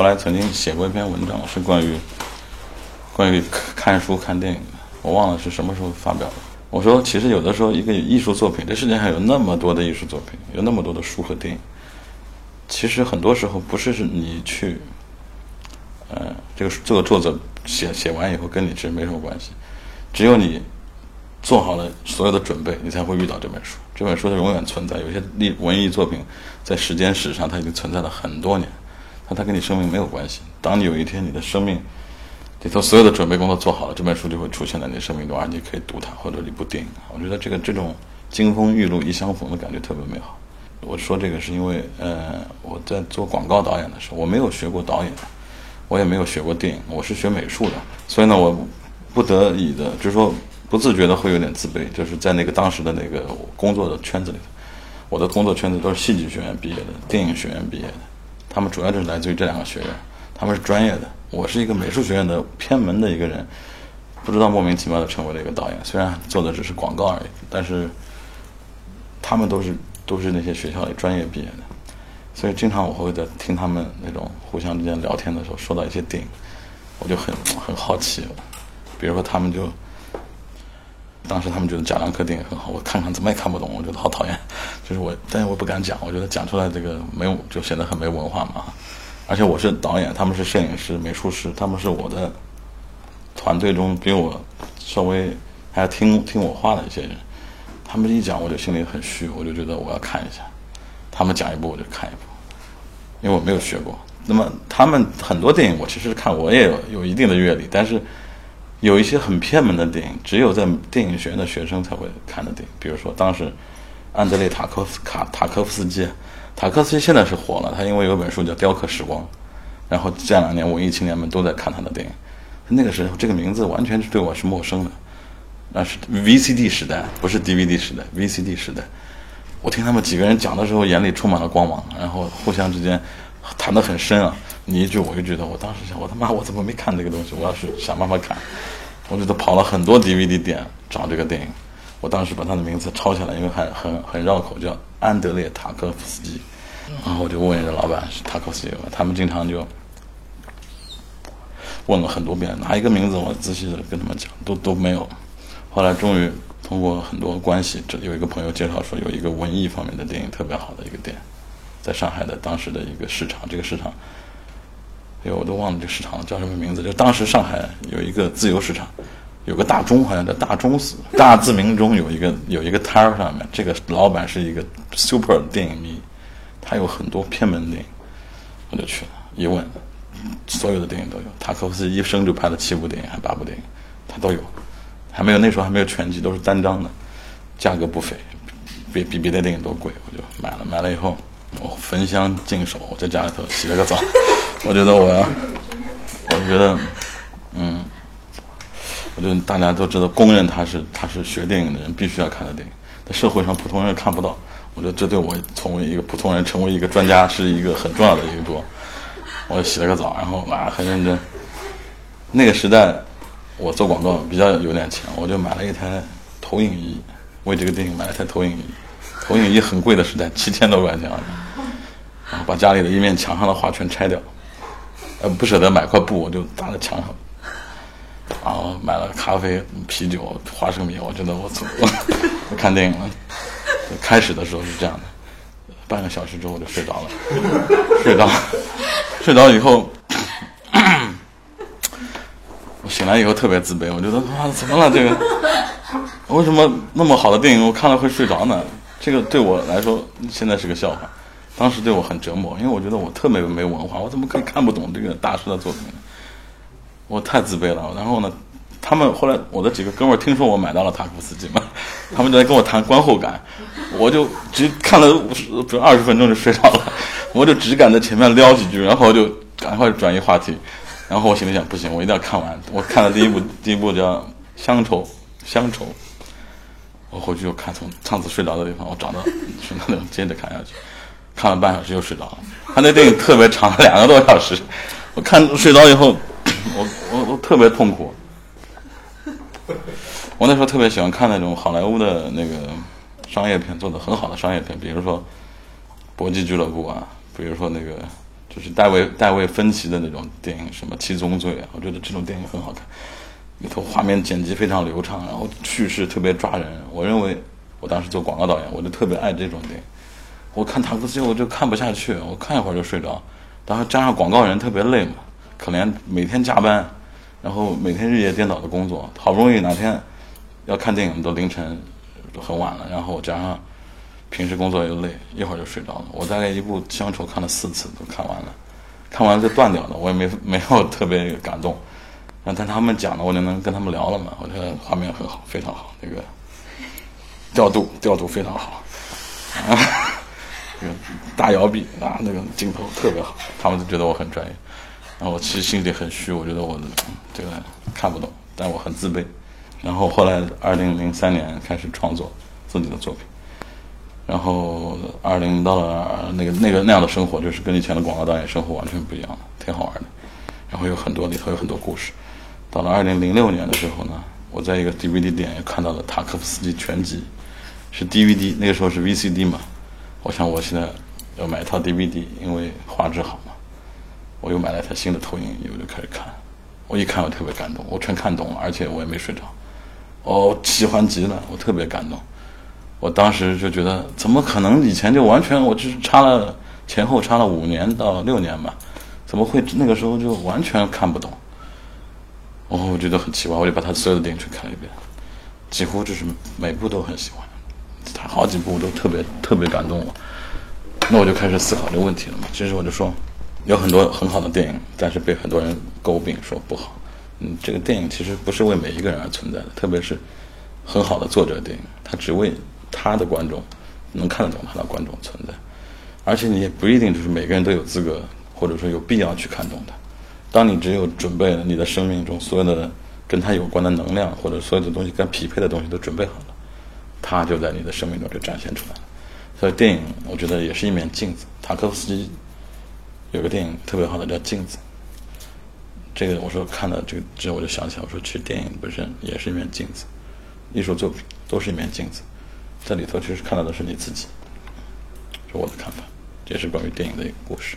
后来曾经写过一篇文章，是关于关于看书看电影的，我忘了是什么时候发表的。我说，其实有的时候一个艺术作品，这世界上有那么多的艺术作品，有那么多的书和电影，其实很多时候不是是你去，呃，这个这个作者写写完以后跟你其实没什么关系，只有你做好了所有的准备，你才会遇到这本书。这本书它永远存在。有些历文艺作品在时间史上它已经存在了很多年，但它跟你生命没有关系。当你有一天你的生命。里头所有的准备工作做好了，这本书就会出现在你生命中，而你可以读它，或者一部电影。我觉得这个这种金风玉露一相逢的感觉特别美好。我说这个是因为，呃，我在做广告导演的时候，我没有学过导演，我也没有学过电影，我是学美术的，所以呢，我不得已的，就是说不自觉的会有点自卑，就是在那个当时的那个工作的圈子里头，我的工作圈子都是戏剧学院毕业的，电影学院毕业的，他们主要就是来自于这两个学院，他们是专业的。我是一个美术学院的偏门的一个人，不知道莫名其妙的成为了一个导演。虽然做的只是广告而已，但是他们都是都是那些学校里专业毕业的，所以经常我会在听他们那种互相之间聊天的时候，说到一些电影，我就很很好奇。比如说，他们就当时他们觉得贾樟柯电影很好，我看看怎么也看不懂，我觉得好讨厌。就是我，但是我不敢讲，我觉得讲出来这个没有就显得很没文化嘛。而且我是导演，他们是摄影师、美术师，他们是我的团队中比我稍微还要听听我话的一些人。他们一讲，我就心里很虚，我就觉得我要看一下。他们讲一部，我就看一部，因为我没有学过。那么他们很多电影，我其实看我也有有一定的阅历，但是有一些很偏门的电影，只有在电影学院的学生才会看的电影。比如说，当时安德烈塔科夫卡塔科夫斯基。塔科夫斯基现在是火了，他因为有本书叫《雕刻时光》，然后这两年文艺青年们都在看他的电影。那个时候这个名字完全是对我是陌生的，那是 VCD 时代，不是 DVD 时代，VCD 时代。我听他们几个人讲的时候，眼里充满了光芒，然后互相之间谈得很深啊，你一句我一句的。我当时想，我他妈我怎么没看这个东西？我要是想办法看，我觉得跑了很多 DVD 店找这个电影。我当时把他的名字抄下来，因为很很很绕口，叫安德烈塔科夫斯基。然后我就问人家老板是塔科夫斯基吗？他们经常就问了很多遍，哪一个名字我仔细的跟他们讲，都都没有。后来终于通过很多关系，这有一个朋友介绍说，有一个文艺方面的电影特别好的一个店，在上海的当时的一个市场，这个市场，哎，我都忘了这市场叫什么名字。就当时上海有一个自由市场。有个大钟，好像叫大钟寺，大自鸣钟有一个有一个摊儿上面，这个老板是一个 super 电影迷，他有很多偏门电影，我就去了，一问，所有的电影都有。塔科夫斯一生就拍了七部电影，还八部电影，他都有，还没有那时候还没有全集，都是单张的，价格不菲，比比别的电影都贵，我就买了。买了以后，我焚香净手，我在家里头洗了个澡，我觉得我，我觉得，嗯。我觉得大家都知道，公认他是他是学电影的人必须要看的电影，在社会上普通人看不到。我觉得这对我从为一个普通人，成为一个专家是一个很重要的一步。我洗了个澡，然后啊很认真。那个时代，我做广告比较有点钱，我就买了一台投影仪，为这个电影买了台投影仪。投影仪很贵的时代，七千多块钱，把家里的一面墙上的画全拆掉，呃不舍得买块布，我就搭在墙上。然后买了咖啡、啤酒、花生米，我觉得我走，我 看电影了。开始的时候是这样的，半个小时之后我就睡着了，睡着，睡着以后，我醒来以后特别自卑，我觉得哇，怎么了这个？为什么那么好的电影我看了会睡着呢？这个对我来说现在是个笑话，当时对我很折磨，因为我觉得我特别没文化，我怎么可以看不懂这个大师的作品呢？我太自卑了，然后呢，他们后来我的几个哥们儿听说我买到了塔可夫斯基嘛，他们就在跟我谈观后感，我就只看了五十不二十分钟就睡着了，我就只敢在前面撩几句，然后就赶快转移话题，然后我心里想不行，我一定要看完。我看了第一部，第一部叫《乡愁》，乡愁，我回去又看从上次睡着的地方，我找到去那里接着看下去，看了半小时又睡着了。他那电影特别长，两个多小时，我看睡着以后。我我我特别痛苦，我那时候特别喜欢看那种好莱坞的那个商业片，做的很好的商业片，比如说《搏击俱乐部》啊，比如说那个《就是戴维戴维芬奇的那种电影，什么《七宗罪》啊，我觉得这种电影很好看，里头画面剪辑非常流畅，然后叙事特别抓人。我认为我当时做广告导演，我就特别爱这种电影。我看塔克斯我就看不下去，我看一会儿就睡着。然后加上广告人特别累嘛，可怜每天加班，然后每天日夜颠倒的工作，好不容易哪天要看电影都凌晨都很晚了，然后加上平时工作又累，一会儿就睡着了。我大概一部《乡愁》看了四次都看完了，看完了就断掉了，我也没 没有特别感动。但他们讲的，我就能跟他们聊了嘛。我觉得画面很好，非常好，那个调度调度非常好。大摇臂啊，那个镜头特别好，他们都觉得我很专业。然后我其实心里很虚，我觉得我这个看不懂，但我很自卑。然后后来，二零零三年开始创作自己的作品。然后二零到了那个那个那样的生活，就是跟以前的广告导演生活完全不一样了，挺好玩的。然后有很多里头有很多故事。到了二零零六年的时候呢，我在一个 DVD 店看到了塔科夫斯基全集，是 DVD，那个时候是 VCD 嘛。我想我现在要买一套 DVD，因为画质好嘛。我又买了一台新的投影仪，我就开始看。我一看，我特别感动，我全看懂了，而且我也没睡着。哦，喜欢极了，我特别感动。我当时就觉得，怎么可能以前就完全，我就是差了前后差了五年到六年吧？怎么会那个时候就完全看不懂？哦，我觉得很奇怪，我就把他所有的电影去看了一遍，几乎就是每部都很喜欢。好几部都特别特别感动我，那我就开始思考这个问题了嘛。其实我就说，有很多很好的电影，但是被很多人诟病说不好。嗯，这个电影其实不是为每一个人而存在的，特别是很好的作者电影，他只为他的观众能看得懂他的观众存在。而且你也不一定就是每个人都有资格或者说有必要去看懂它。当你只有准备了你的生命中所有的跟他有关的能量或者所有的东西跟匹配的东西都准备好了。他就在你的生命中就展现出来了，所以电影我觉得也是一面镜子。塔科夫斯基有个电影特别好的叫《镜子》，这个我说看了这个之后我就想起来，我说其实电影本身也是一面镜子，艺术作品都是一面镜子，在里头其实看到的是你自己，是我的看法，也是关于电影的一个故事。